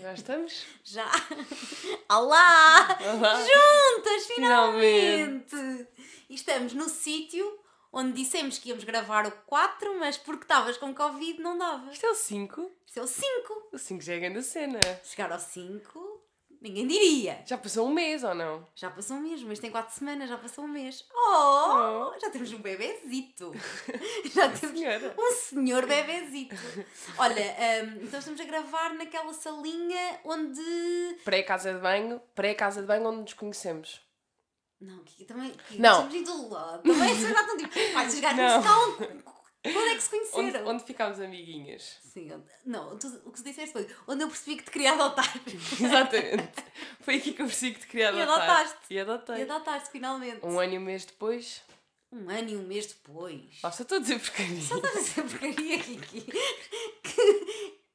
Já estamos? Já! Olá! Olá. Juntas, Finalmente. finalmente! Estamos no sítio onde dissemos que íamos gravar o 4, mas porque estavas com Covid não dava. Isto é o 5. Isto é o 5. O 5 já é grande cena. Chegar ao 5, ninguém diria. Já passou um mês ou não? Já passou um mês, mas tem 4 semanas, já passou um mês. Oh! Já temos um bebezito! Já temos Senhora. um senhor bebezito. Olha, hum, então estamos a gravar naquela salinha onde. Pré-casa de banho, pré-casa de banho onde nos conhecemos. Não, que também. Que Não. Estamos todo lado. Também vocês já estão tipo. Ai, esses gajos Não. Quando é que se Onde, conheceram? onde ficámos amiguinhas. Sim, onde... não, tu- o que tu disseste foi onde eu percebi que te queria adotar. Exatamente. Foi aqui que eu percebi que te queria E adotar. adotaste. E adotei. E adotaste finalmente. Um ano e um mês depois. Um ano e um mês depois. Basta estou a dizer porcaria. Só estás a dizer porcaria, Kiki. Que,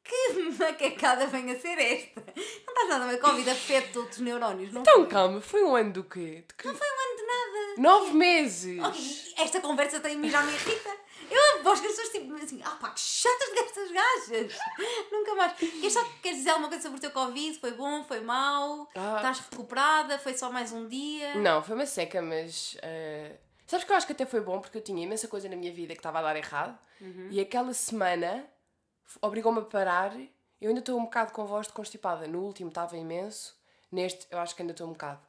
que macacada vem a ser esta? Não estás nada bem. Covid afeta outros neurónios, não Então foi? calma, foi um ano do quê? De que... Não foi um ano de nada. Nove meses! Ok, esta conversa tem mim já me irrita. As pessoas tipo assim, ah pá, que chatas destas gajas. Nunca mais. Queres só queres dizer alguma coisa sobre o teu Covid? Foi bom? Foi mau? Ah. Estás recuperada? Foi só mais um dia? Não, foi uma seca, mas. eh, Sabes que eu acho que até foi bom porque eu tinha imensa coisa na minha vida que estava a dar errado Uhum. e aquela semana obrigou-me a parar. Eu ainda estou um bocado com voz de constipada. No último estava imenso, neste eu acho que ainda estou um bocado.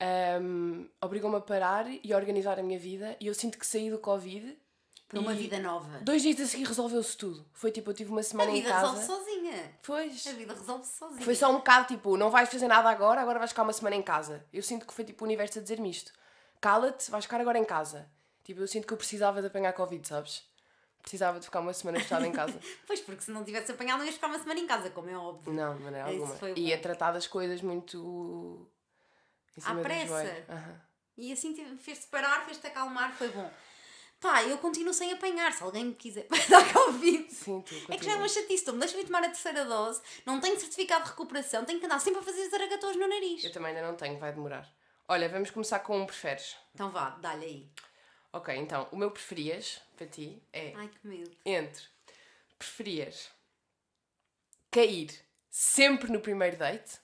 Ahm, obrigou-me a parar e a organizar a minha vida e eu sinto que saí do Covid. Para uma vida nova. Dois dias a seguir resolveu-se tudo. Foi tipo, eu tive uma A semana em vida casa. resolve sozinha. Pois. A vida resolve sozinha. Foi só um bocado tipo, não vais fazer nada agora, agora vais ficar uma semana em casa. Eu sinto que foi tipo o universo a dizer-me isto. Cala-te, vais ficar agora em casa. Tipo, eu sinto que eu precisava de apanhar Covid, sabes? Precisava de ficar uma semana fechada em casa. Pois, porque se não tivesse apanhado, não ias ficar uma semana em casa, como é óbvio. não, de maneira alguma. E a tratar das coisas muito. Em À cima do pressa. Aham. E assim te- fez-te parar, fez-te acalmar, foi bom. Pá, eu continuo sem apanhar, se alguém me quiser dar Covid. Sim, tu. É que já é uma chatice, me deixa-me tomar a terceira dose, não tenho certificado de recuperação, tenho que andar sempre a fazer zaragatos no nariz. Eu também ainda não tenho, vai demorar. Olha, vamos começar com um preferes. Então vá, dá-lhe aí. Ok, então, o meu preferias, para ti, é Ai que medo. entre preferias cair sempre no primeiro date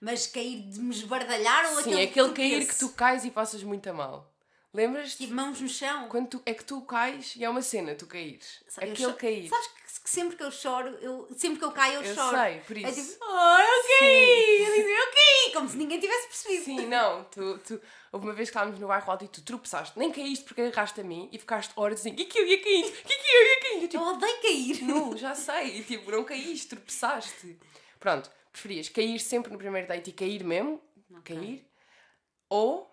Mas cair de me esbardalhar ou Sim, aquele, aquele cair que tu cais e passas muito a mal. Lembras-te? Tipo, mãos no chão. Quando tu, é que tu cais e é uma cena, tu caíres. Eu Aquele cair. Sabes que, que sempre que eu choro, eu, sempre que eu caio, eu, Eu choro. sei, por É isso. tipo, oh, eu caí! Eu digo, eu caí! Como se ninguém tivesse percebido. Sim, não, tu, tu, houve uma vez que estávamos no bairro alto e tu tropeçaste, nem caíste porque agarraste a mim e ficaste horas assim, que que eu ia cair, que que eu ia cair. Eu, Eu tipo, odeio cair. não, já sei, e, tipo, não caíste, tropeçaste. Pronto, preferias cair sempre no primeiro date e cair mesmo, cair, ou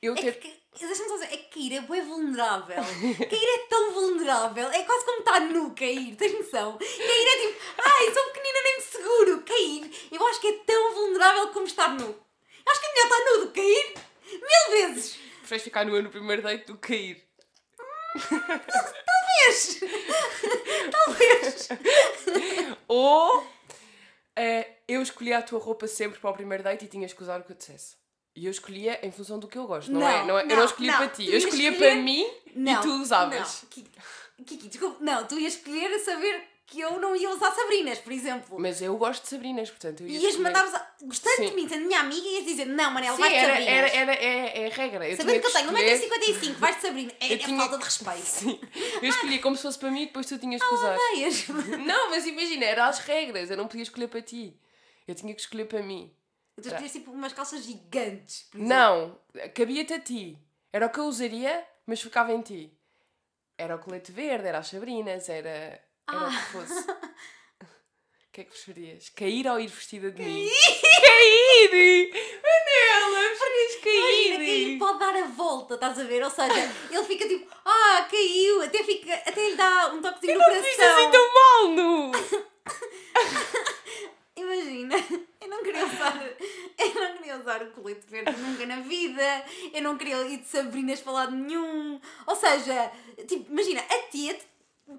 eu É ter... que, deixa-me só dizer, é que cair é bem vulnerável. cair é tão vulnerável. É quase como estar nu, cair. Tens noção? Cair é tipo, ai, sou pequenina, nem me seguro. Cair, eu acho que é tão vulnerável como estar nu. Eu acho que é melhor estar nu do que cair. Mil vezes. Preferes ficar nua no primeiro date do que cair. Talvez. Talvez. Ou eh, eu escolhia a tua roupa sempre para o primeiro date e tinhas que usar o que eu dissesse. E eu escolhia em função do que eu gosto, não, Não, é? Não é- eu não, não escolhia não. para ti, eu escolhia escolher- para mim Não. e tu usavas. Não. Kiki, desculpa. Não, tu ias escolher a saber que eu não ia usar Sabrinas, por exemplo. Mas eu gosto de Sabrinas, portanto eu ia Ias mandar usar. Gostando Sim. de mim, sendo minha amiga, ias dizer: Não, Manel, Sim, vai de era, Sabrinas. era, era, é, é a regra. Eu Sabendo que eu tenho escolher- 1,55m, vais de Sabrina. É, é tinha- falta de respeito. Sim. Eu escolhia como se fosse para mim e depois tu tinhas que usar. Odeias. Não, mas imagina, eram as regras, eu não podia escolher para ti. Eu tinha que escolher para mim. Tu escolhias tipo umas calças gigantes. por exemplo. Não, cabia-te a ti. Era o que eu usaria, mas ficava em ti. Era o colete verde, era as sabrinas, era, era o que Ah. fosse. O que é que preferias? Cair ou ir vestida de mim? Cair! Manela, preferias Imagina, cair! cair pode dar a volta, estás a ver? Ou seja, ele fica tipo, ah, caiu, até, fica, até lhe dá um toquezinho no Não fiz coração. assim tão mal, nu! Imagina, eu não queria usar, eu não queria usar o colete verde nunca na vida, eu não queria ir de Sabrinas para lado nenhum. Ou seja, tipo, imagina, a tia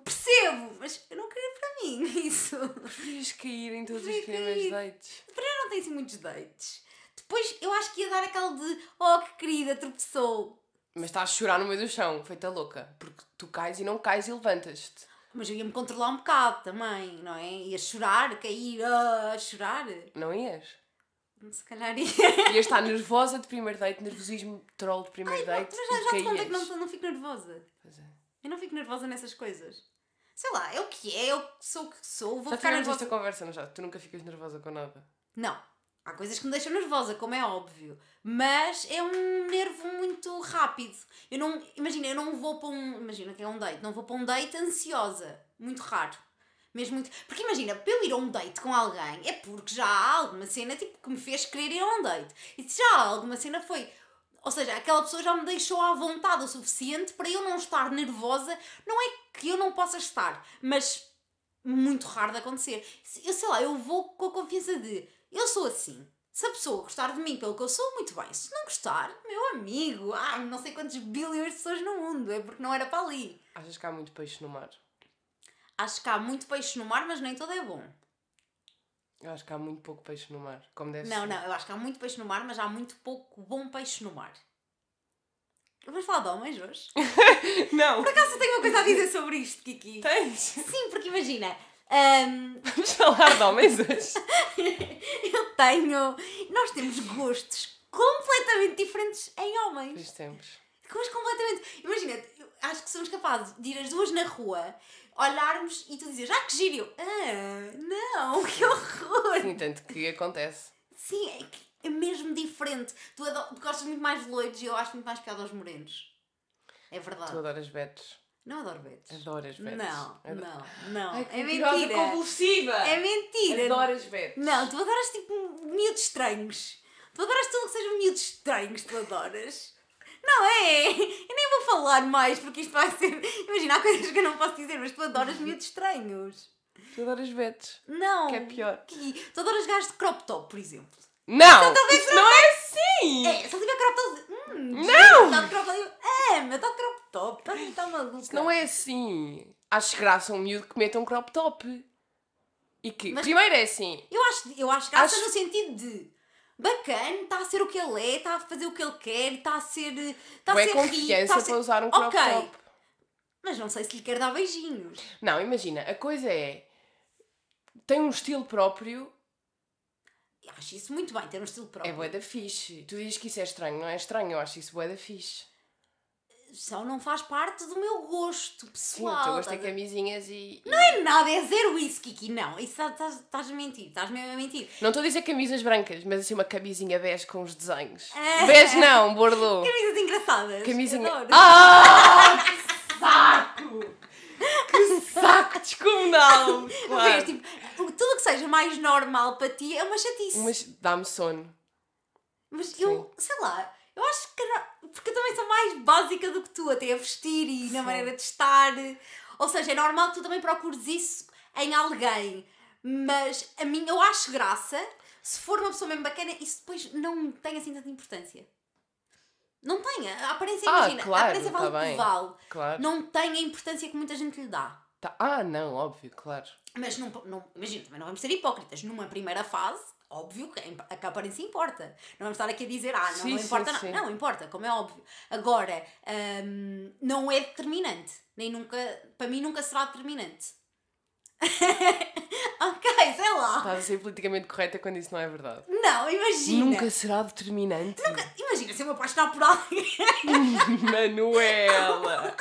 percebo, mas eu não queria para mim isso. Preferias cair em todos os primeiros dates. Para eu não tenho assim muitos dates. Depois eu acho que ia dar aquele de, oh que querida, tropeçou. Mas estás a chorar no meio do chão, feita louca. Porque tu cais e não cais e levantas-te. Mas eu ia-me controlar um bocado também, não é? Ia chorar, cair, ah, chorar. Não ias? Se calhar ia. Ias estar nervosa de primeiro date, nervosismo troll de primeiro date Mas já, já te contei que caías. não, não fico nervosa. Pois é. Eu não fico nervosa nessas coisas. Sei lá, é o que é, eu sou o que sou, vou Já ficar nervosa. esta conversa, não já? Tu nunca ficas nervosa com nada. Não. Há coisas que me deixam nervosa, como é óbvio. Mas é um nervo muito rápido. Eu não. Imagina, eu não vou para um. Imagina que é um date. Não vou para um date ansiosa. Muito raro. Mesmo muito. Porque imagina, para eu ir a um date com alguém é porque já há alguma cena tipo, que me fez querer ir a um date. E se já há alguma cena foi. Ou seja, aquela pessoa já me deixou à vontade o suficiente para eu não estar nervosa. Não é que eu não possa estar, mas muito raro de acontecer. Eu sei lá, eu vou com a confiança de eu sou assim. Se a pessoa gostar de mim pelo que eu sou, muito bem. Se não gostar, meu amigo, ah, não sei quantos bilhões de pessoas no mundo, é porque não era para ali. Achas que há muito peixe no mar? Acho que há muito peixe no mar, mas nem todo é bom. Eu acho que há muito pouco peixe no mar. Como deve Não, ser. não, eu acho que há muito peixe no mar, mas há muito pouco bom peixe no mar. Vamos falar de homens hoje? Não! Por acaso eu tenho uma coisa a dizer sobre isto, Kiki? Tens! Sim, porque imagina, Vamos falar de homens hoje. eu tenho. Nós temos gostos completamente diferentes em homens. Pois temos. Mas completamente. Imagina, acho que somos capazes de ir as duas na rua, olharmos e tu dizes, ah, que giro! Ah, não, que horror! Sim, tanto que acontece. Sim, é, é mesmo diferente. Tu, tu gostas muito mais de loiros e eu acho muito mais piada aos morenos. É verdade. Tu adoras betos. Não adoro betos. Adoras betos. Não, Ado- não, não. Ai, que é mentira. convulsiva! É mentira. Adoras betos. Não, tu adoras tipo miúdos estranhos. Tu adoras tudo que seja miúdos estranhos, tu adoras. Não é? Eu nem vou falar mais porque isto vai ser. Imagina, há coisas que eu não posso dizer, mas tu adoras miúdos estranhos. Tu adoras betos. Não. Que é pior. Que- Tu adoras gajos de crop top, por exemplo. Não! Isso não é assim! É, se ele tiver crop top. Hum, Não! Crop top. É, mas está de crop top. Está tá maluca. Isso não é assim. Acho graça um miúdo que meta um crop top. E que, Mas- primeiro é assim, Eu acho, eu acho graça Acho- no sentido de. Bacana, está a ser o que ele é, está a fazer o que ele quer, está a ser. Está a é ser rico, confiança está a ser... para usar um crop Ok. top. Mas não sei se lhe quer dar beijinhos. Não, imagina, a coisa é. Tem um estilo próprio, acho isso muito bem, ter um estilo próprio. é bué da fixe. Tu dizes que isso é estranho, não é estranho? Eu acho isso bué da fixe. Só não faz parte do meu gosto Sim, pessoal. o teu gosto é estás a- camisinhas e. Não é nada, é zero isso, Kiki. Não, isso estás- estás estás a mentir, estás mesmo a mentir. Não estou a dizer camisas brancas, mas assim uma camisinha bege com os desenhos. Ah. Bege não, bordeaux. Camisas engraçadas. Camisinha. Adoro. Ah! Que saco! Descomunal! Vês, Claro. tipo, o- tudo que seja mais normal para ti é uma chatice. Mas dá-me sono. Mas eu, sei lá, eu acho que. Porque eu também sou mais básica do que tu, até a vestir e na Sim. maneira de estar. Ou seja, é normal que tu também procures isso em alguém. Mas a mim, eu acho graça. Se for uma pessoa mesmo bacana, isso depois não tem assim tanta importância. Não tem. A aparência, Ah, imagina, claro, a aparência vale tá o que vale. Claro. Não tem a importância que muita gente lhe dá. Tá- Ah, não, óbvio, claro. Mas não, não, imagina, também não vamos ser hipócritas. Numa primeira fase, óbvio que a imp- a aparência importa. Não vamos estar aqui a dizer, ah, não, Sim, não sim, importa sim. nada. Não, importa, como é óbvio. Agora, hum, não é determinante. Nem nunca, para mim nunca será determinante. ok, sei lá. Estás a ser politicamente correta quando isso não é verdade. Não, imagina. Nunca será determinante. Imagina se eu me apaixonar por alguém. Manuela!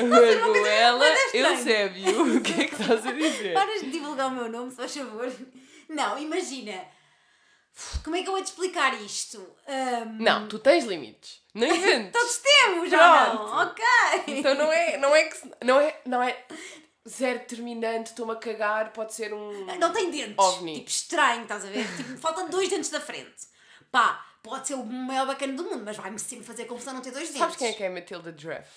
Manuela. Eusébio! O que é que estás a dizer? Paras de divulgar o meu nome, se faz favor. Não, imagina. Como é que eu vou te explicar isto? Hum, Não, tu tens limites. Não inventes. Todos temos, já não? Ok. Então não é, não é que não é, não é zero determinante, estou-me a cagar, pode ser um Não tem dentes. OVNI. Tipo, estranho, estás a ver? Tipo, faltam dois dentes da frente. Pá, pode ser o maior bacana do mundo, mas vai-me sempre fazer confusão não ter dois dentes. Sabes quem é que é a Matilda Dreff?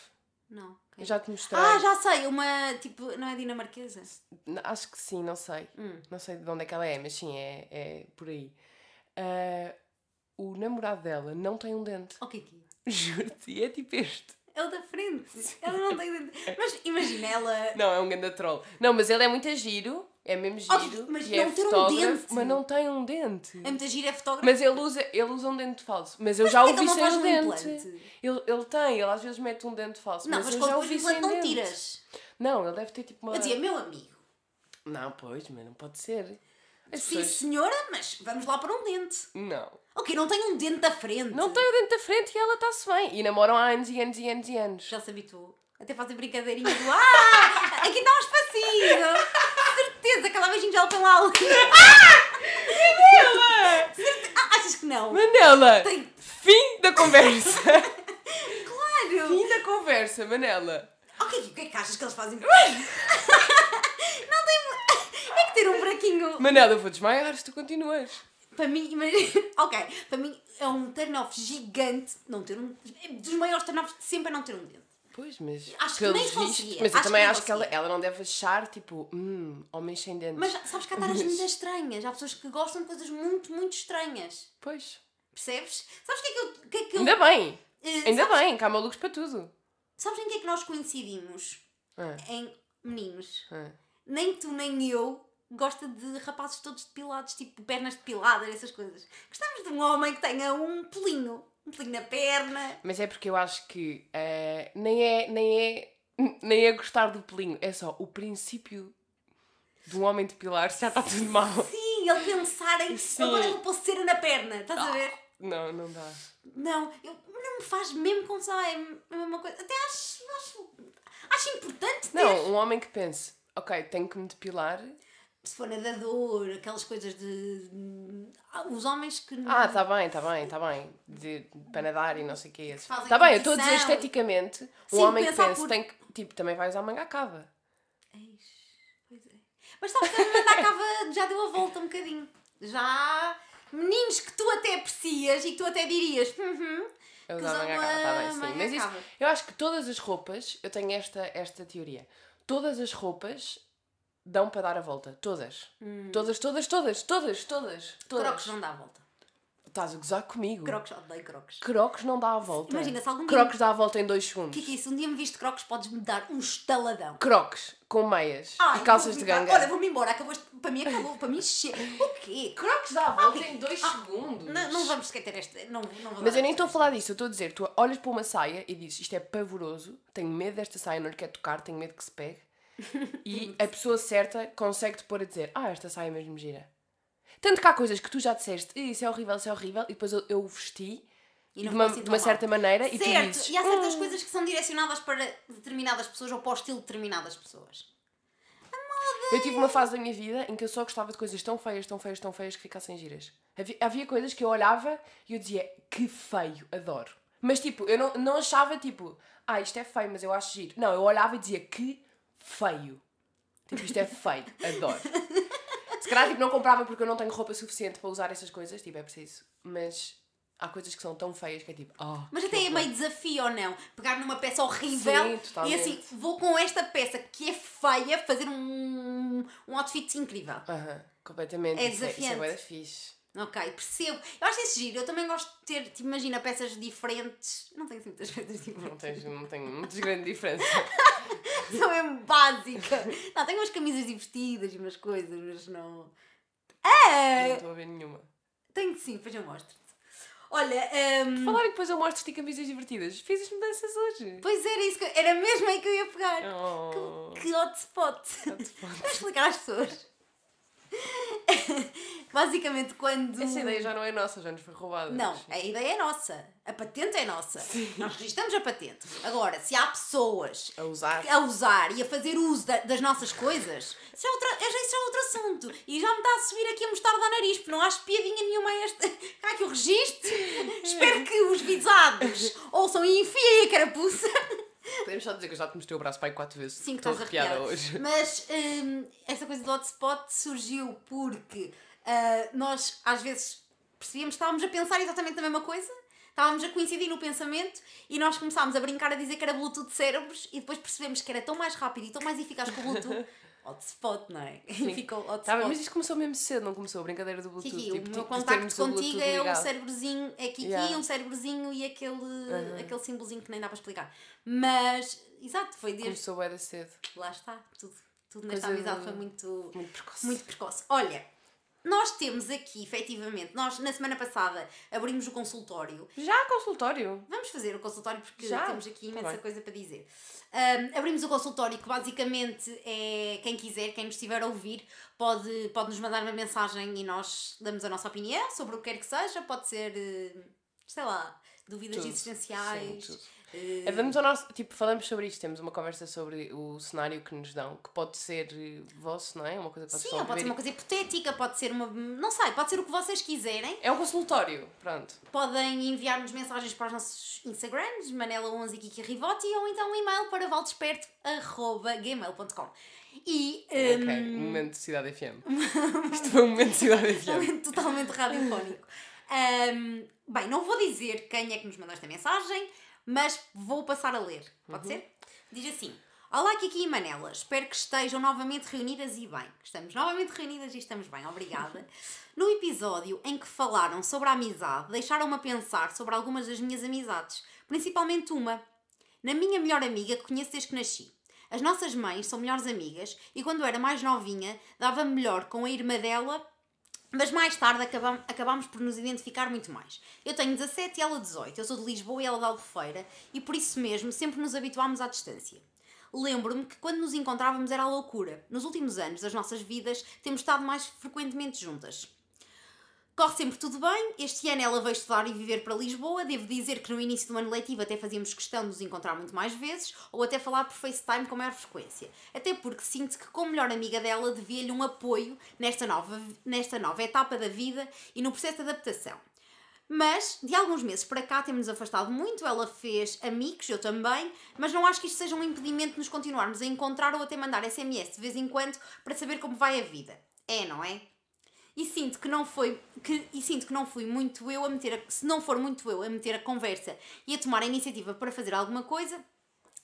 Não. Eu já te mostrei. Ah, já sei. Uma, tipo, não é dinamarquesa? Acho que sim, não sei. Hum. Não sei de onde é que ela é, mas sim, é, é por aí. Ah, o namorado dela não tem um dente. O que é que é? Juro-te, é tipo este. É o da frente. Ela não tem dente. Mas imagina, ela... Não, é um ganda troll. Não, mas ele é muito giro, é mesmo Oh, giro. mas e é não ter um fotógrafo, dente. Mas não tem um dente. É muita gira, é fotógrafa. Mas ele usa, ele usa um dente falso. Mas eu já porquê o vi não sem um dente. Ele, ele tem, ele às vezes mete um dente falso. Não, mas, mas eu já o vi sem implante não dente. tiras. Não, ele deve ter tipo uma. Eu dizia, meu amigo, Não, pois, mas não pode ser. Sim senhora, mas vamos lá para um dente. Não. Ok, não tenho um dente da frente. Não tem o dente da frente e ela está-se bem. E namoram há anos e anos e anos e anos. Já se habituou. Até fazer brincadeirinha do Ah! Aqui está um espacinho! Certeza que ela beijinho já põe lá ali. Certe- Ah, achas que não? Manela! Tem- Fim da conversa! Claro! Fim da conversa, Manela! Ok, o que é que achas que eles fazem? não tem. É que ter um buraquinho. Manela, eu vou desmaiar se tu continuas. Para mim, ok, para mim é um turn-off gigante não ter um. Dos maiores turn-offs de sempre é não ter um dente. Pois, mas. Acho que nem vistos- conseguia. Mas eu Acho também que acho que ela, ela não deve achar, tipo, hum, homens sem dentes. Mas sabes que há taras muito estranhas. Há pessoas que gostam de coisas muito, muito estranhas. Pois. Percebes? Sabes o que é que eu. Que é que eu Ainda bem! eh, Ainda sabes, bem, que há malucos para tudo. sabes em que é que nós coincidimos? Ah, Em meninos. ah. Nem tu nem eu gosta de rapazes todos depilados, tipo pernas depiladas, essas coisas. Gostamos de um homem que tenha um pelinho. Um pelinho na perna. Mas é porque eu acho que eh, nem, é, nem, é, nem é gostar do pelinho, é só o princípio de um homem depilar já está tudo mal. Sim, ele pensar em. Sim. Agora eu vou pôr cera na perna. Estás a ver? Não, não dá. Não, eu, não me faz mesmo confusão. É a mesma coisa. Até acho. Acho, acho importante ter. Não, um homem que pense, ok, tenho que me depilar. Se for nadador, aquelas coisas de. Ah, Os homens que. Ah, tá bem, tá bem, tá bem. De, para nadar e não sei o quê. fazem Tá bem, eu estou a dizer esteticamente, um Sim, homem que pense, por- tem que, tipo, também vai usar manga à cava. Eis, Pois é. Mas sabes que a Amanda Cava já deu a volta um bocadinho. Já. Meninos que tu até aprecias e que tu até dirias. Uhum, Eu que usar usam manga à cava, tá bem, sim. manga Mas à isso, eu acho que todas as roupas, eu tenho esta, esta teoria. Todas as roupas dão para dar a volta. Todas. Todas, todas, todas, todas, todas. todas. Hum. Crocs não dá a volta. Estás a gozar comigo. Crocs, odeio Crocs. Crocs não dá a volta. Imagina, se algum dia- Crocs dá a volta em dois segundos. é que é isso? Um dia me viste Crocs, podes-me dar um estaladão. Crocs com meias Ai, e calças de ganga. Olha, vou-me embora. Acabou este... Para mim acabou. Para mim chega. O quê? Crocs dá a volta em dois segundos. Não, não vamos sequer ter esta. Não, não Mas eu nem estou a falar disso, eu estou a dizer, tu olhas para uma saia e dizes isto é pavoroso, tenho medo desta saia, não lhe quero tocar, tenho medo que se pegue. E a pessoa certa consegue-te pôr a dizer, ah, esta saia é mesmo gira. Tanto que há coisas que tu já disseste, "Ih, isso é horrível, isso é horrível, e depois eu, eu o vesti de uma, assim de uma certa maneira e tu Certo, dizes. e há certas "Hum." coisas que são direcionadas para determinadas pessoas ou para o estilo de determinadas pessoas. Eu tive uma fase da minha vida em que eu só gostava de coisas tão feias, tão feias, tão feias que ficassem giras. Havia, havia coisas que eu olhava e eu dizia, que feio, adoro. Mas tipo, eu não, não achava tipo, ah, isto é feio, mas eu acho giro. Não, eu olhava e dizia, que feio. Tipo, isto é feio, adoro. Se calhar tipo, não comprava porque eu não tenho roupa suficiente para usar essas coisas, tipo, é preciso. Mas há coisas que são tão feias que é tipo, ah. Mas até é horror." meio desafio ou não? Pegar numa peça horrível Sim, e assim, vou com esta peça que é feia fazer um, um outfit incrível. Aham, completamente. É Isso Isso é desafiante. bué da fixe. Ok, percebo. Eu acho isso giro. Eu também gosto de ter, tipo, imagina, peças diferentes. Não tenho assim muitas peças diferentes. Não, tens, não tem muitas grande diferença. Sou mesmo básica. Não, tenho umas camisas divertidas e umas coisas, mas não. Não É! estou a ver nenhuma. Tenho sim, depois eu mostro-te. Olha, hum, Falar e depois eu mostro-te camisas divertidas. Fiz as mudanças hoje. pois era isso que era mesmo aí que eu ia pegar. Oh, Que hotspot! hotspot. Vou explicar às pessoas. Basicamente, quando. Essa ideia já não é nossa, já nos foi roubada. Não, a ideia é nossa. A patente é nossa. Nós registramos a patente. Agora, se há pessoas A usar. a usar e a fazer uso da- das nossas coisas, isso é, outra, é- isso é outro assunto. E já me está a subir aqui a mostarda ao nariz, porque não há espiadinha nenhuma a este. Cá que o registro. Espero que os visados ouçam e enfiem a carapuça. Podemos só dizer que eu já te mostrei o braço pai quatro vezes. Sim, que estás arrepiada arrepiada. hoje. Mas hum, essa coisa do hotspot surgiu porque ah, nós às vezes percebíamos que estávamos a pensar exatamente a mesma coisa, estávamos a coincidir no pensamento e nós começámos a brincar a dizer que era Bluetooth de cérebros e depois percebemos que era tão mais rápido e tão mais eficaz que o Bluetooth. hotspot, não é? E ficou hotspot. Tá bem, mas isto começou mesmo cedo, não começou a brincadeira do Bluetooth. Kiki, tipo, o meu contacto contigo é um cérebrozinho, é Kiki, Yeah. um cérebrozinho e aquele, aquele símbolozinho que nem dá para explicar. Mas, exato, foi desde. Começou da cedo. Lá está, tudo. Tudo nesta Coisa amizade de- foi muito, Muito precoce. muito precoce. Olha, nós temos aqui, efetivamente, nós na semana passada abrimos o consultório. Já há consultório? Vamos fazer o consultório porque Já? temos aqui Tá imensa bem. coisa para dizer. Ahm, abrimos o consultório que basicamente é quem quiser, quem nos estiver a ouvir, pode, pode nos mandar uma mensagem e nós damos a nossa opinião sobre o que quer que seja. Pode ser, eh, sei lá, dúvidas Tudo. existenciais. Sim, tudo. É, Vamos ao nosso. Tipo, falamos sobre isto, temos uma conversa sobre o cenário que nos dão, que pode ser eh, vosso, não é? Uma coisa que Sim, pode ser uma coisa hipotética, pode ser uma. Não sei, pode ser o que vocês quiserem. É um consultório, pronto. Podem enviar-nos mensagens para os nossos Instagrams, Manela11 e Kiki Rivotti, ou então um e-mail para valdesperto.gmail.com. E. Ok, hum, momento de Cidade FM. Isto foi um momento de Cidade FM. totalmente, totalmente radiofónico. Hum, bem, não vou dizer quem é que nos mandou esta mensagem, mas vou passar a ler. Pode ser? Diz assim: Olá, Kiki e Manela. Espero que estejam novamente reunidas e bem. Estamos novamente reunidas e estamos bem, obrigada. No episódio em que falaram sobre a amizade, deixaram-me a pensar sobre algumas das minhas amizades, principalmente uma. Na minha melhor amiga que conheço desde que nasci. As nossas mães são melhores amigas e quando era mais novinha dava-me melhor com a irmã dela mas mais tarde acabam, acabámos por nos identificar muito mais. Eu tenho 17 e ela 18. Eu sou de Lisboa e ela de Albufeira e por isso mesmo sempre nos habituámos à distância. Lembro-me que quando nos encontrávamos era a loucura. Nos últimos anos das nossas vidas temos estado mais frequentemente juntas. Corre sempre tudo bem. Este ano ela veio estudar e viver para Lisboa. Devo dizer que no início do ano letivo até fazíamos questão de nos encontrar muito mais vezes ou até falar por FaceTime com maior frequência. Até porque sinto que, como melhor amiga dela, devia-lhe um apoio nesta nova, nesta nova etapa da vida e no processo de adaptação. Mas, de alguns meses para cá, temos-nos afastado muito. Ela fez amigos, eu também, mas não acho que isto seja um impedimento de nos continuarmos a encontrar ou até mandar SMS de vez em quando para saber como vai a vida. É, não é? E sinto que não foi que, e sinto que não fui muito eu a meter a, se não for muito eu a meter a conversa e a tomar a iniciativa para fazer alguma coisa,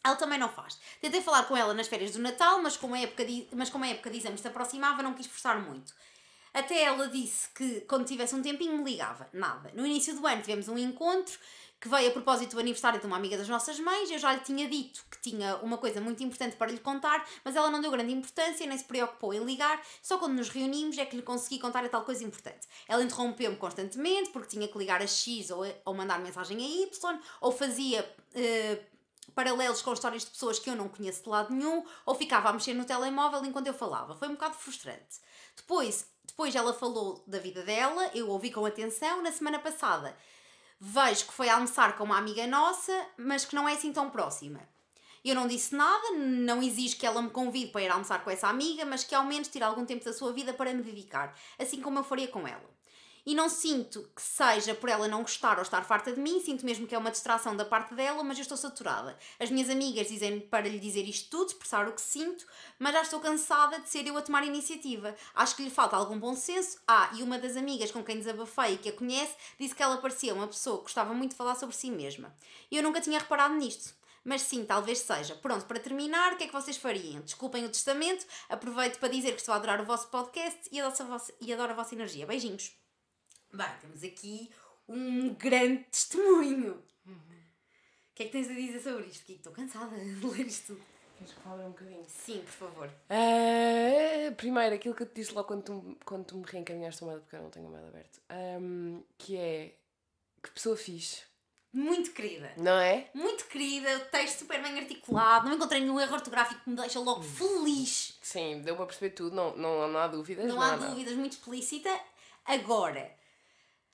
ela também não faz. Tentei falar com ela nas férias do Natal, mas como a época de, mas como a época de exames se aproximava, não quis forçar muito. Até ela disse que quando tivesse um tempinho me ligava. Nada. No início do ano tivemos um encontro que veio a propósito do aniversário de uma amiga das nossas mães. Eu já lhe tinha dito que tinha uma coisa muito importante para lhe contar, mas ela não deu grande importância, nem se preocupou em ligar. Só quando nos reunimos é que lhe consegui contar a tal coisa importante. Ela interrompeu-me constantemente porque tinha que ligar a X ou, ou mandar mensagem a Y, ou fazia. eh, paralelos com histórias de pessoas que eu não conheço de lado nenhum, ou ficava a mexer no telemóvel enquanto eu falava. Foi um bocado frustrante. Depois, depois ela falou da vida dela, eu ouvi com atenção. Na semana passada, vejo que foi almoçar com uma amiga nossa, mas que não é assim tão próxima. Eu não disse nada, não exijo que ela me convide para ir almoçar com essa amiga, mas que ao menos tire algum tempo da sua vida para me dedicar, assim como eu faria com ela. E não sinto que seja por ela não gostar ou estar farta de mim, sinto mesmo que é uma distração da parte dela, mas eu estou saturada. As minhas amigas dizem para lhe dizer isto tudo, expressar o que sinto, mas já estou cansada de ser eu a tomar iniciativa. Acho que lhe falta algum bom senso. Ah, e uma das amigas com quem desabafei e que a conhece disse que ela parecia uma pessoa que gostava muito de falar sobre si mesma. E eu nunca tinha reparado nisto. Mas sim, talvez seja. Pronto, para terminar, o que é que vocês fariam? Desculpem o testamento, aproveito para dizer que estou a adorar o vosso podcast e adoro a vossa, e adoro a vossa energia. Beijinhos! Bem, temos aqui um grande testemunho. O que é que tens a dizer sobre isto? Kiko? Estou cansada de ler isto tudo. Queres que fale um bocadinho? Sim, por favor. Ah, primeiro, aquilo que eu te disse logo quando tu, quando tu me reencaminhaste o mail, porque eu não tenho o mail aberto, Ahm, que é que pessoa fixe, Muito querida. não é? Muito querida, o texto super bem articulado, não encontrei nenhum erro ortográfico que me deixa logo feliz. Sim, deu para perceber tudo, não, não, não há dúvidas. Não há nada. dúvidas, muito explícita. Agora,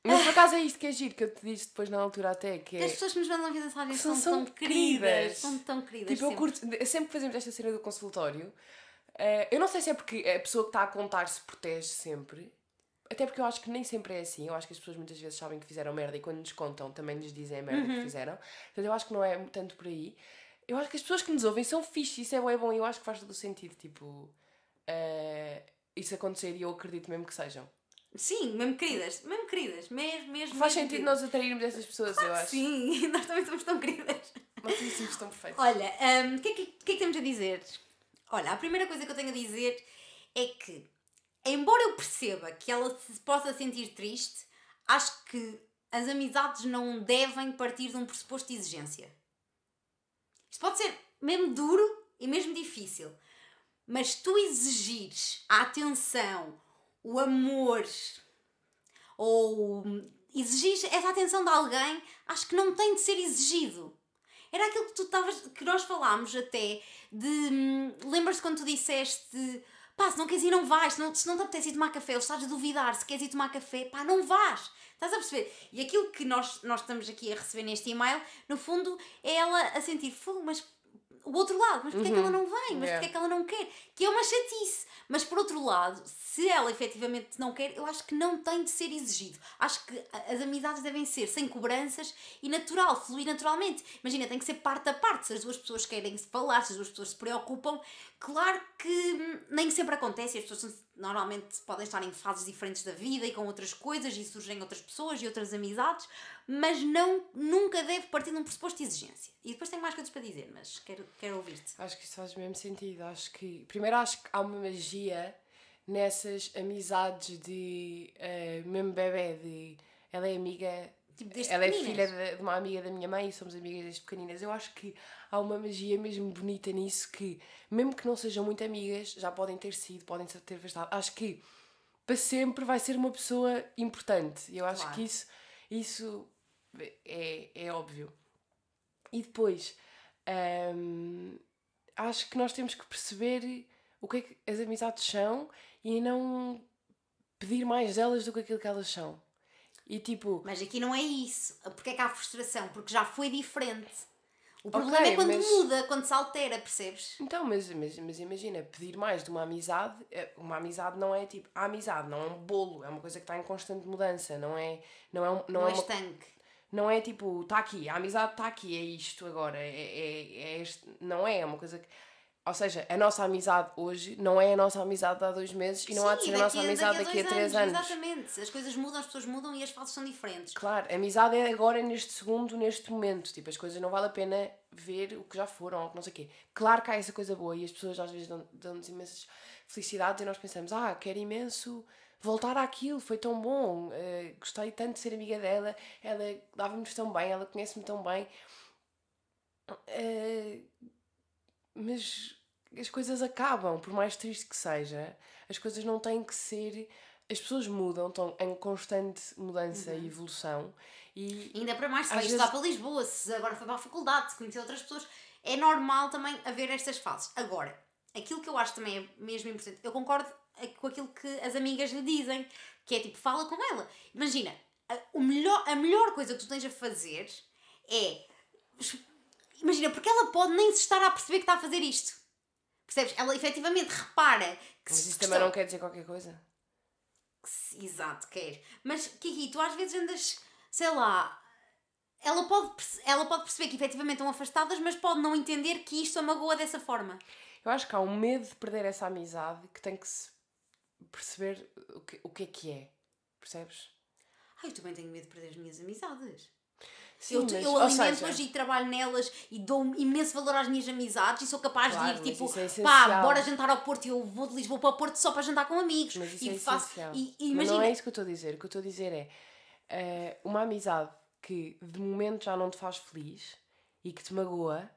Mas por acaso é isto que é giro, que eu te disse depois na altura até, que é. as pessoas que nos mandam mensagens São- são, são tão queridas. queridas. São tão queridas. Tipo, eu sempre. curto, sempre que fazemos esta cena do consultório, eh, eu não sei se é porque a pessoa que está a contar se protege sempre, até porque eu acho que nem sempre é assim. Eu acho que as pessoas muitas vezes sabem que fizeram merda e quando nos contam também nos dizem a merda Uhum. que fizeram. Portanto, eu acho que não é tanto por aí. Eu acho que as pessoas que nos ouvem são fixe, isso é bem bom e eu acho que faz todo o sentido, tipo, eh, isso acontecer e eu acredito mesmo que sejam. Sim, mesmo queridas. Mesmo queridas. Mesmo, mesmo. Faz mesmo sentido queridas. nós atrairmos essas pessoas, eu acho. Sim, nós também somos tão queridas. Mas sim, sim, estão perfeitos. Olha, hum, o que, é que, que é que temos a dizer? Olha, a primeira coisa que eu tenho a dizer é que, embora eu perceba que ela se possa sentir triste, acho que as amizades não devem partir de um pressuposto de exigência. Isto pode ser mesmo duro e mesmo difícil, mas tu exigires a atenção, o amor ou exigir essa atenção de alguém, acho que não tem de ser exigido. Era aquilo que tu estavas, que nós falámos até, de. hum, Lembras-te quando tu disseste. Pá, se não queres ir, não vais. Se não, se não te apetece ir tomar café, ou estás a duvidar se queres ir tomar café, pá, não vais. Estás a perceber? E aquilo que nós, nós estamos aqui a receber neste e-mail, no fundo, é ela a sentir fogo, mas o outro lado, mas porquê é que ela não vem? Mas Yeah. porquê é que ela não quer? Que é uma chatice. Mas por outro lado, se ela efetivamente não quer, eu acho que não tem de ser exigido. Acho que as amizades devem ser sem cobranças e natural, fluir naturalmente. Imagina, tem que ser parte a parte. Se as duas pessoas querem se falar, se as duas pessoas se preocupam, claro que hum, nem sempre acontece. As pessoas normalmente podem estar em fases diferentes da vida e com outras coisas e surgem outras pessoas e outras amizades, mas não, nunca deve partir de um pressuposto de exigência. E depois tenho mais coisas para dizer, mas quero, quero ouvir-te. Acho que isso faz mesmo sentido. Acho que. Primeiro, acho que há uma magia nessas amizades de. eh, mesmo bebê, de. Ela é amiga. Tipo, ela é filha de, de uma amiga da minha mãe e somos amigas desde pequeninas. Eu acho que há uma magia mesmo bonita nisso que, mesmo que não sejam muito amigas, já podem ter sido, podem ter afastado. Acho que para sempre vai ser uma pessoa importante. E eu acho Claro. que isso, isso é, é óbvio. E depois, hum, acho que nós temos que perceber o que é que as amizades são e não pedir mais delas do que aquilo que elas são. E tipo, Mas aqui não é isso. Porque é que há frustração? Porque já foi diferente. O problema é quando mas- muda, quando se altera, percebes? então, mas, mas, mas imagina, pedir mais de uma amizade, é- uma amizade não é tipo, a amizade não é um bolo, é uma coisa que está em constante mudança, não é, não é, um- não Não, é é uma estanque. Não é tipo, está aqui, a amizade está aqui, é isto agora, é, é, é este. Não é, é uma coisa que. Ou seja, a nossa amizade hoje não é a nossa amizade de há dois meses e não há de Sim, ser a nossa amizade daqui daqui a três anos. Exatamente. As coisas mudam, as pessoas mudam e as fases são diferentes. Claro, a amizade é agora, neste segundo, neste momento. Tipo, as coisas não vale a pena ver o que já foram ou que não sei o quê. Claro que há essa coisa boa e as pessoas às vezes dão- dão-nos imensas felicidades e nós pensamos, ah, quero imenso voltar àquilo, foi tão bom, eh, gostei tanto de ser amiga dela, ela dava-nos tão bem, ela conhece-me tão bem. Eh, mas as coisas acabam, por mais triste que seja, as coisas não têm que ser. As pessoas mudam, estão em constante mudança e evolução. E Ainda para mais, se Às vai vezes- estudar para Lisboa, se agora foi para a faculdade, se conhecer outras pessoas, é normal também haver estas fases. Agora, aquilo que eu acho também é mesmo importante, eu concordo é com aquilo que as amigas lhe dizem, que é tipo, fala com ela. Imagina, a, o melhor, a melhor coisa que tu tens a fazer é. Imagina, porque ela pode nem se estar a perceber que está a fazer isto. Percebes? Ela efetivamente repara que Mas se isso também não quer dizer qualquer coisa. Exato, quer. Mas, Kiki, tu às vezes andas, sei lá. Ela pode, ela pode perceber que efetivamente estão afastadas, mas pode não entender que isto a magoa dessa forma. Eu acho que há um medo de perder essa amizade que tem que se perceber o que, o que é que é. Percebes? Ai, eu também tenho medo de perder as minhas amizades. Sim, eu mas, eu alimento-as seja, e trabalho nelas e dou imenso valor às minhas amizades e sou capaz Claro, de ir mas tipo, é pá, bora jantar ao Porto e eu vou de Lisboa para o Porto só para jantar com amigos. Mas isso e é faço, essencial. e, e Mas imagina, não é isso que eu estou a dizer. O que eu estou a dizer é eh, uma amizade que de momento já não te faz feliz e que te magoa,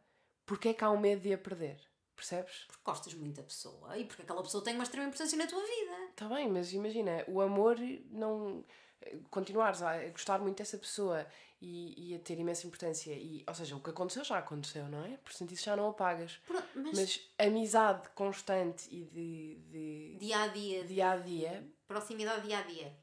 porque é que há um medo de a perder? Percebes? porque gostas muito da pessoa e porque aquela pessoa tem uma extrema importância na tua vida. Está bem, mas imagina, o amor não. Continuares a gostar muito dessa pessoa e, e a ter imensa importância, e, ou seja, o que aconteceu já aconteceu, não é? Portanto, isso já não apagas. Pronto, mas, Mas amizade constante e de, de dia a dia, dia a dia, proximidade dia a dia.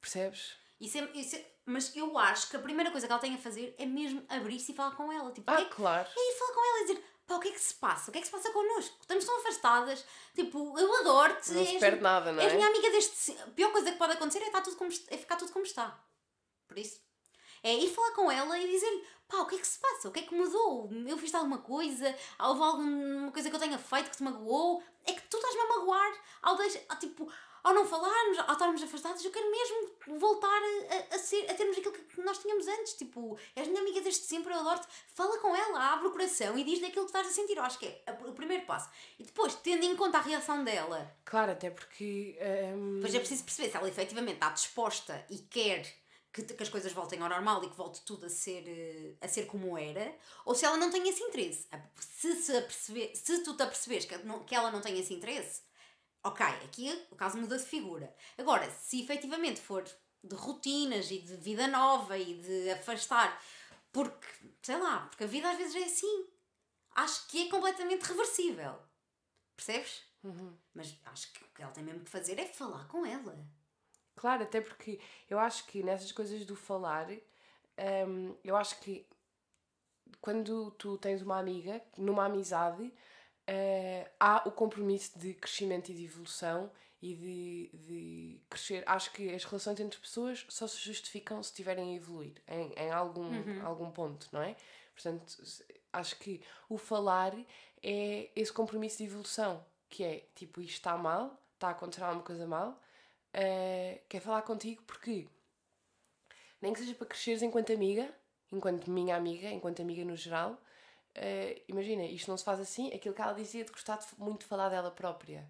percebes? Isso é, isso é- mas eu acho que a primeira coisa que ela tem a fazer é mesmo abrir-se e falar com ela. Tipo, Ah, é claro. é ir falar com ela e dizer pá, o que é que se passa? O que é que se passa connosco? Estamos tão afastadas. Tipo, eu adoro-te. Não se és- perde nada, não És é? minha amiga desde. se- A pior coisa que pode acontecer é, estar tudo como, é ficar tudo como está. Por isso, é ir falar com ela e dizer-lhe pá, o que é que se passa? O que é que mudou? Eu fiz alguma coisa? Houve alguma coisa que eu tenha feito que te magoou? É que tu estás-me a magoar ao, deixa, ao, tipo, ao não falarmos, ao estarmos afastados. Eu quero mesmo voltar a, a, ser, a termos aquilo que nós tínhamos antes. Tipo, és minha amiga desde sempre, eu adoro-te. Fala com ela, abre o coração e diz-lhe aquilo que estás a sentir. Eu acho que é o primeiro passo. E depois, tendo em conta a reação dela, Claro, até porque. hum, depois é preciso perceber se ela efetivamente está disposta e quer que, que as coisas voltem ao normal e que volte tudo a ser, eh, a ser como era, ou se ela não tem esse interesse. Se, se, aperceber, se tu te aperceberes que, não- que ela não tem esse interesse, ok, aqui o caso muda de figura. Agora, se efetivamente for de rotinas e de vida nova e de afastar, porque, sei lá, porque a vida às vezes é assim. Acho que é completamente reversível. Percebes? Mas acho que o que ela tem mesmo que fazer é falar com ela. Claro, até porque eu acho que nessas coisas do falar, hum, eu acho que quando tu tens uma amiga, numa amizade, eh, há o compromisso de crescimento e de evolução e de, de crescer. Acho que as relações entre pessoas só se justificam se estiverem a evoluir em, em algum, algum ponto, não é? Portanto, acho que o falar é esse compromisso de evolução, que é tipo, isto está mal, está a acontecer alguma coisa mal, eh, quer falar contigo porque nem que seja para cresceres enquanto amiga, enquanto minha amiga, enquanto amiga no geral. Eh, imagina, isto não se faz assim, aquilo que ela dizia de gostar de, muito de falar dela própria.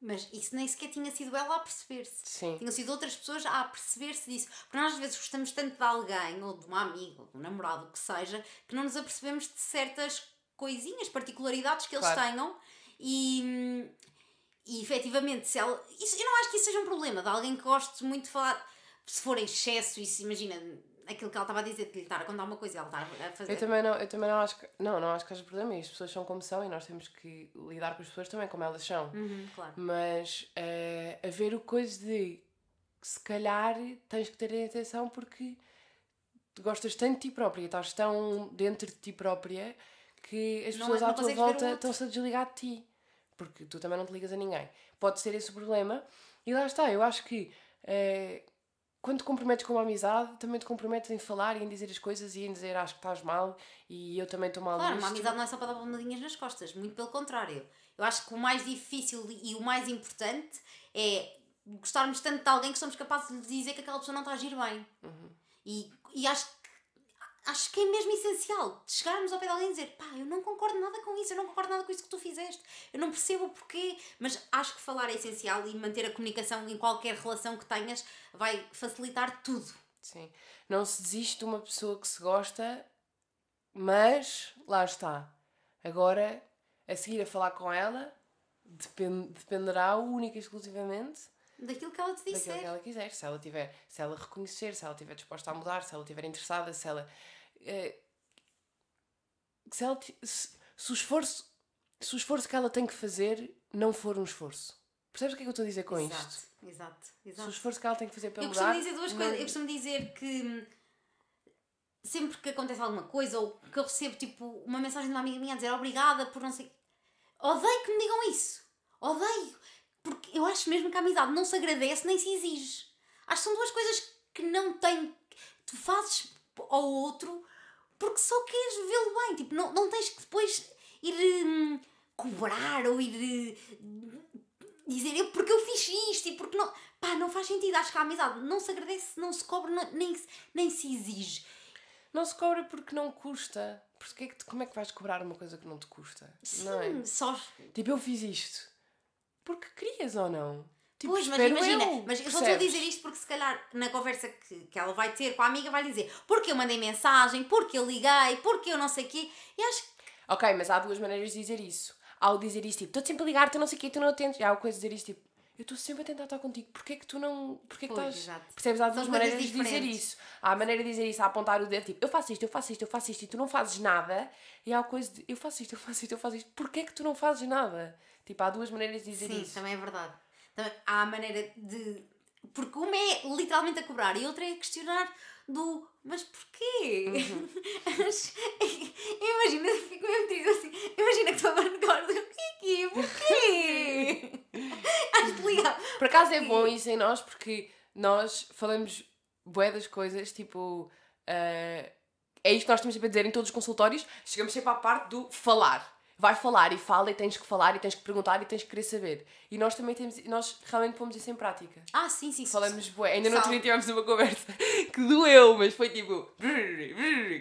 Mas isso nem sequer tinha sido ela a perceber-se. Sim. Tinham sido outras pessoas a perceber-se disso. Porque nós às vezes gostamos tanto de alguém, ou de uma amiga, ou de um namorado, o que seja, que não nos apercebemos de certas coisinhas, particularidades que eles Claro. tenham. E, e efetivamente, se ela. Isso, eu não acho que isso seja um problema de alguém que goste muito de falar. Se for em excesso, isso, imagina, aquilo que ela estava a dizer, de lhe estar a contar uma coisa e ela estar a fazer. Eu também não, eu também não acho que. Não, não acho que haja problema. E as pessoas são como são e nós temos que lidar com as pessoas também como elas são. Uhum, claro. Mas eh, haver o coisa de se calhar tens que ter atenção porque gostas tanto de ti própria e estás tão dentro de ti própria que as pessoas não à tua volta estão-se a desligar de ti. Porque tu também não te ligas a ninguém. Pode ser esse o problema. E lá está, eu acho que eh, quando te comprometes com uma amizade, também te comprometes em falar e em dizer as coisas e em dizer acho que estás mal e eu também estou mal Claro, nisto. uma amizade não é só para dar palmadinhas nas costas, muito pelo contrário. Eu acho que o mais difícil e o mais importante é gostarmos tanto de alguém que somos capazes de dizer que aquela pessoa não está a agir bem. E, e acho, acho que é mesmo essencial chegarmos ao pé de alguém e dizer pá, eu não concordo nada com isso, eu não concordo nada com isso que tu fizeste, eu não percebo o porquê, mas acho que falar é essencial e manter a comunicação em qualquer relação que tenhas vai facilitar tudo. Sim. Não se desiste de uma pessoa que se gosta, mas lá está. Agora, a seguir a falar com ela, depend, dependerá única e exclusivamente Daquilo que ela te daquilo disser. que ela quiser. Se ela tiver, se ela reconhecer, se ela estiver disposta a mudar, se ela estiver interessada, se ela. Eh, se, ela se, se o esforço se o esforço que ela tem que fazer não for um esforço. Percebes o que é que eu estou a dizer com isto? Exato, exato, Se o exato. esforço que ela tem que fazer para Eu mudar. costumo dizer duas não- coisas. Eu costumo dizer que hum, sempre que acontece alguma coisa ou que eu recebo tipo uma mensagem de uma amiga minha a dizer obrigada por não sei. Odeio que me digam isso. Odeio. Porque eu acho mesmo que a amizade não se agradece nem se exige. Acho que são duas coisas que não têm. Tu fazes ao outro porque só queres vê-lo bem. Tipo, não, não tens que depois ir hum, cobrar ou ir hum, dizer eu porque eu fiz isto e porque não. Pá, não faz sentido. Acho que a amizade não se agradece, não se cobra, não- nem, se- nem se exige. Não se cobra porque não custa. Porque é que como é que vais cobrar uma coisa que não te custa? Não é? Sim, só. Tipo, eu fiz isto. Porque querias ou não? Tipo, pois, mas imagina, eu, mas eu só estou a dizer isto porque se calhar na conversa que, que ela vai ter com a amiga vai dizer porque eu mandei mensagem, porque eu liguei, porque eu não sei o quê. E acho que Ok, mas há duas maneiras de dizer isso. Há o dizer isto, tipo, estou sempre a ligar, tu não sei o quê, tu não atendes. E há o coisa de dizer isto, tipo, eu estou sempre a tentar estar contigo, porquê é que tu não. Porquê é que Pois, estás. exato. Percebes? Há duas maneiras de dizer isso. Há a maneira de dizer isso, a apontar o dedo, tipo, eu faço isto, eu faço isto, eu faço isto e tu não fazes nada. E há a coisa de, eu faço isto, eu faço isto, eu faço isto, porquê é que tu não fazes nada? Tipo, há duas maneiras de dizer sim, isso. também é verdade. Há a maneira de. Porque uma é literalmente a cobrar e outra é a questionar do mas porquê? Uhum. Imagina, eu fico mesmo triste assim. Imagina que estou agora no quarto. Porquê? Porquê? Acho que legal. Por acaso é bom isso em nós porque nós falamos bué das coisas, tipo. eh, é isto que nós temos sempre a dizer em todos os consultórios. Chegamos sempre à parte do falar. Vai falar e fala e tens que falar e tens que perguntar e tens que querer saber. E nós também temos. Nós realmente pomos isso em prática. Ah, sim, sim. sim. Falamos bué. Ainda não Sabe. tivemos uma conversa que doeu, mas foi tipo.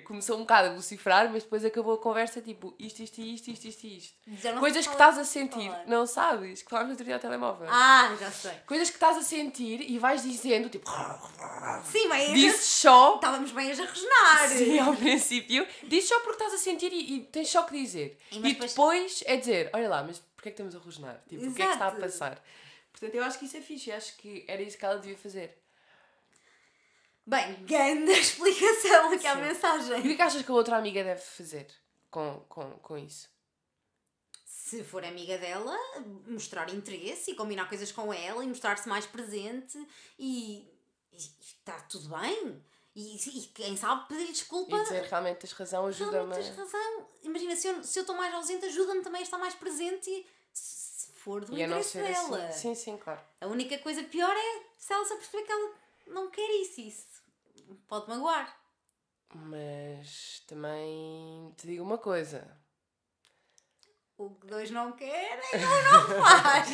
Começou um bocado a vocifrar, mas depois acabou a conversa tipo isto, isto, isto, isto, isto, isto. Coisas que estás a sentir. falar. Não sabes? Que falámos no outro dia ao telemóvel. Ah, já sei. Coisas que estás a sentir e vais dizendo, tipo, Sim, mas dizes só, estávamos bem a rosnar. sim, ao princípio, dizes só porque estás a sentir e, e tens só que dizer. E depois- é dizer, olha lá, mas porquê é que estamos a rosnar? Tipo, o que é que está a Exato. passar? Portanto, eu acho que isso é fixe. Eu acho que era isso que ela devia fazer. Bem, grande explicação aqui à Sim. E o mensagem. que é que achas que a outra amiga deve fazer com, com, com isso? Se for amiga dela, mostrar interesse e combinar coisas com ela e mostrar-se mais presente e está tudo bem. E, e quem sabe pedir desculpa. E dizer realmente tens razão, ajuda-me. Tens razão. Imagina, se eu se eu estou mais ausente, ajuda-me também a estar mais presente e se for do E interesse ser dela. assim. Sim, sim, claro. A única coisa pior é se ela se aperceber que ela não quer isso. Isso pode magoar. Mas também te digo uma coisa. O que dois não querem, um não faz.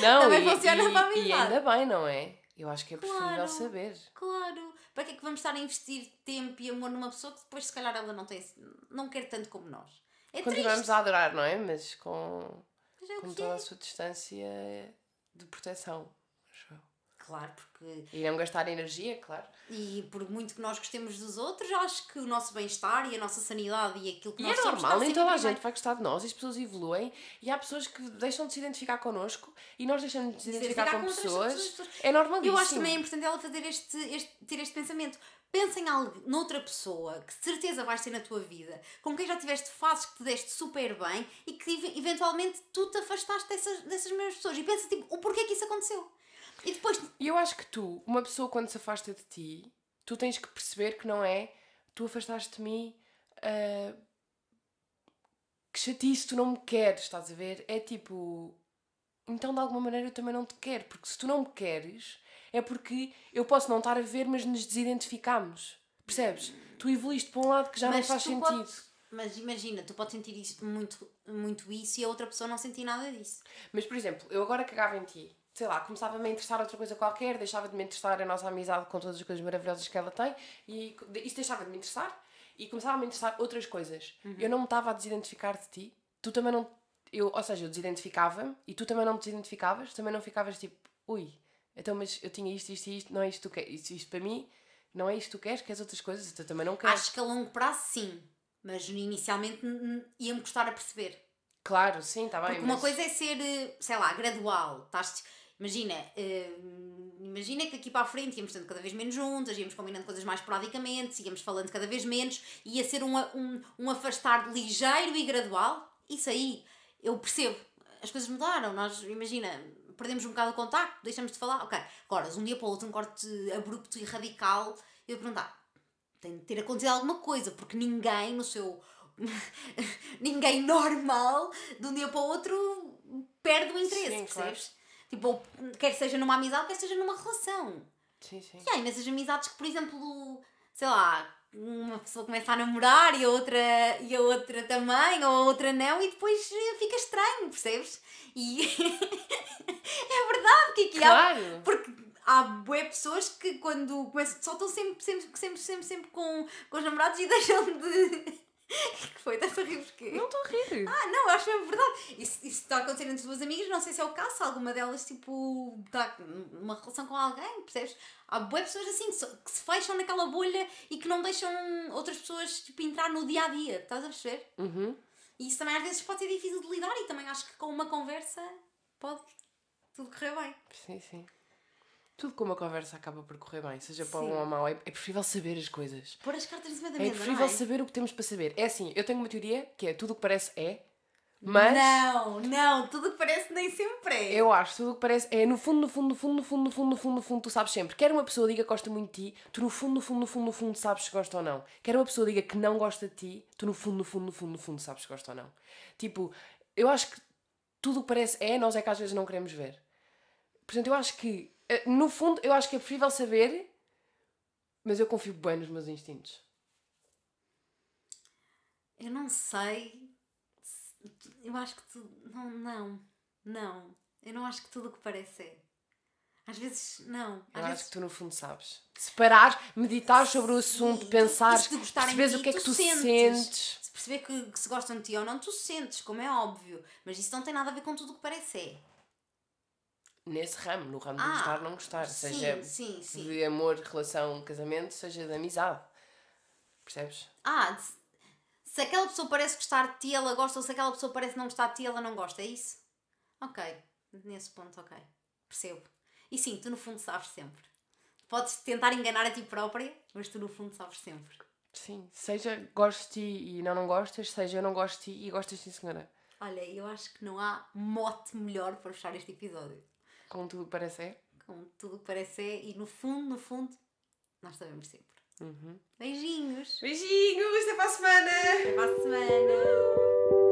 Não, Também e, funciona e, para a e ainda bem, não é? Eu acho que é preferível Claro. saber. Claro. Para que é que vamos estar a investir tempo e amor numa pessoa que depois se calhar ela não tem não quer tanto como nós? É Continuamos triste. a adorar, não é? Mas com, Mas é com toda é. a sua distância de proteção. Claro, porque E não gastar energia, claro. e por muito que nós gostemos dos outros, acho que o nosso bem-estar e a nossa sanidade e aquilo que E nós é somos normal, nem toda a gente vai gostar de nós e as pessoas evoluem e há pessoas que deixam de se identificar connosco e nós deixamos de se identificar com outras pessoas. pessoas. É normalíssimo. Eu acho também importante ela fazer este, este, ter este pensamento. Pensa em algo, noutra pessoa que de certeza vais ter na tua vida, com quem já tiveste fases que te deste super bem e que ev- eventualmente tu te afastaste dessas, dessas mesmas pessoas. E pensa tipo, o porquê que isso aconteceu? E depois, E eu acho que tu, uma pessoa quando se afasta de ti, tu tens que perceber que não é tu afastaste de mim, ah, que chatice, tu não me queres, estás a ver? É tipo, então de alguma maneira eu também não te quero, porque se tu não me queres, é porque eu posso não estar a ver, mas nos desidentificamos. Percebes? Tu evoluíste para um lado que já não mas faz tu sentido. podes- mas imagina, tu podes sentir isso, muito, muito isso e a outra pessoa não sentir nada disso. Mas, por exemplo, eu agora cagava em ti. Sei lá, começava-me a interessar outra coisa qualquer, deixava de me interessar a nossa amizade com todas as coisas maravilhosas que ela tem e isso deixava de me interessar e começava a me interessar outras coisas. Eu não me estava a desidentificar de ti, tu também não. Eu, ou seja, eu desidentificava-me e tu também não te desidentificavas, também não ficavas tipo, ui, então mas eu tinha isto, isto e isto, não é isto que tu queres, isto, isto para mim, não é isto que tu queres, queres outras coisas, tu também não queres. Acho que a longo prazo sim, mas inicialmente ia-me custar a perceber. Claro, sim, está bem. Porque uma mas- coisa é ser, eh, sei lá, gradual. Estás, imagina, eh, imagina que daqui para a frente íamos estando cada vez menos juntas, íamos combinando coisas mais esporadicamente, íamos falando cada vez menos, ia ser um, um, um afastar ligeiro e gradual. Isso aí, eu percebo. As coisas mudaram. Nós, imagina, perdemos um bocado o contacto, deixamos de falar. Ok, agora, de um dia para o outro, um corte abrupto e radical, eu perguntar, tem de ter acontecido alguma coisa, porque ninguém no seu. ninguém normal, de um dia para o outro, perde o interesse, Sim, claro. Tipo, quer seja numa amizade, quer seja numa relação. Sim, sim. E há imensas amizades que, por exemplo, sei lá, uma pessoa começa a namorar e a outra, e a outra também, ou a outra não, e depois eh, fica estranho, percebes? E é verdade que aqui há Claro! porque há bué pessoas que quando começam, só estão sempre, sempre, sempre, sempre, sempre com, com os namorados e deixam de. Que foi? Estás a rir porquê? Não estou a rir. Ah, não, acho mesmo verdade. Isso, isso está a acontecer entre duas amigas, não sei se é o caso, se alguma delas, tipo, está numa relação com alguém, percebes? Há bué pessoas assim que, se fecham naquela bolha e que não deixam outras pessoas, tipo, entrar no dia a dia, estás a perceber? Uhum. E isso também às vezes pode ser difícil de lidar e também acho que com uma conversa pode tudo correr bem. Sim, sim. Tudo com uma conversa acaba por correr bem, seja para Sim. bom ou mau. É, é preferível saber as coisas. Pôr as cartas em cima da É mesa, preferível não é? saber o que temos para saber. É assim, eu tenho uma teoria que é tudo o que parece é, mas Não, não, tudo que parece nem sempre é. eu acho tudo o que parece é no fundo, no fundo, no fundo, no fundo, no fundo, no fundo, no fundo, tu sabes sempre. Quer uma pessoa diga que gosta muito de ti, tu no fundo, no fundo, no fundo, no fundo sabes se gosta ou não. Quer uma pessoa diga que não gosta de ti, tu no fundo, no fundo, no fundo, no fundo sabes se gosta ou não. Tipo, eu acho que tudo o que parece é, nós é que às vezes não queremos ver. Portanto, eu acho que, eh, no fundo, eu acho que é preferível saber, mas eu confio bem nos meus instintos. Eu não sei. se- Eu acho que tu. Não, não, não. Eu não acho que tudo o que parece é. Às vezes, não. Às Eu vezes, acho que tu no fundo sabes. Se parares, meditares sobre o assunto, Sim, pensares, ti, o que é que tu tu sentes. sentes. se perceber que, que se gostam de ti ou não, tu sentes, como é óbvio. Mas isso não tem nada a ver com tudo o que parece é. Nesse ramo, no ramo de Ah, gostar, não gostar. sim, seja sim, sim. de amor, relação, casamento, seja de amizade. Percebes? Ah, se, aquela pessoa parece gostar de ti, ela gosta, ou se aquela pessoa parece não gostar de ti, ela não gosta, é isso? Ok. Nesse ponto, ok. Percebo. E sim, tu no fundo sabes sempre. Podes tentar enganar a ti própria, mas tu no fundo sabes sempre. Sim, seja de ti e não não gostas, seja eu não gosto de ti e gostas sim senhora. Olha, eu acho que não há mote melhor para fechar este episódio. Como tudo parece é. Com tudo o que parece e no fundo, no fundo, nós sabemos sempre. Uhum. Beijinhos! Beijinhos, até para a semana! Até para a semana!